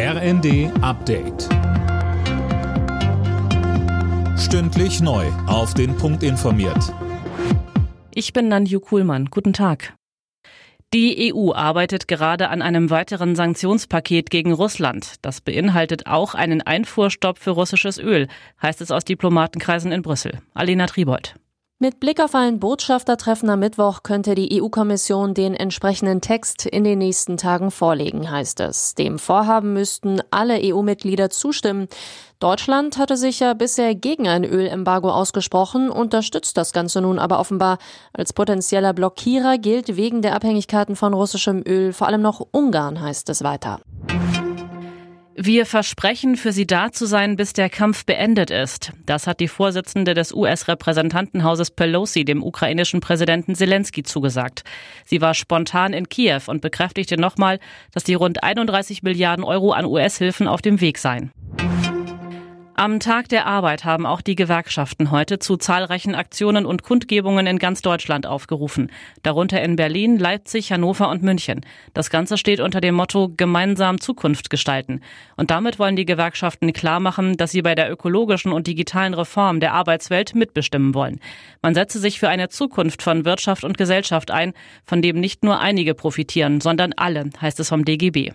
RND Update. Stündlich neu. Auf den Punkt informiert. Ich bin Nanju Kuhlmann. Guten Tag. Die EU arbeitet gerade an einem weiteren Sanktionspaket gegen Russland. Das beinhaltet auch einen Einfuhrstopp für russisches Öl, heißt es aus Diplomatenkreisen in Brüssel. Alena Tribold. Mit Blick auf ein Botschaftertreffen am Mittwoch könnte die EU-Kommission den entsprechenden Text in den nächsten Tagen vorlegen, heißt es. Dem Vorhaben müssten alle EU-Mitglieder zustimmen. Deutschland hatte sich ja bisher gegen ein Ölembargo ausgesprochen, unterstützt das Ganze nun aber offenbar. Als potenzieller Blockierer gilt wegen der Abhängigkeiten von russischem Öl vor allem noch Ungarn, heißt es weiter. Wir versprechen, für sie da zu sein, bis der Kampf beendet ist. Das hat die Vorsitzende des US-Repräsentantenhauses Pelosi dem ukrainischen Präsidenten Zelensky zugesagt. Sie war spontan in Kiew und bekräftigte nochmal, dass die rund 31 Milliarden Euro an US-Hilfen auf dem Weg seien. Am Tag der Arbeit haben auch die Gewerkschaften heute zu zahlreichen Aktionen und Kundgebungen in ganz Deutschland aufgerufen, darunter in Berlin, Leipzig, Hannover und München. Das Ganze steht unter dem Motto Gemeinsam Zukunft gestalten. Und damit wollen die Gewerkschaften klarmachen, dass sie bei der ökologischen und digitalen Reform der Arbeitswelt mitbestimmen wollen. Man setze sich für eine Zukunft von Wirtschaft und Gesellschaft ein, von dem nicht nur einige profitieren, sondern alle, heißt es vom DGB.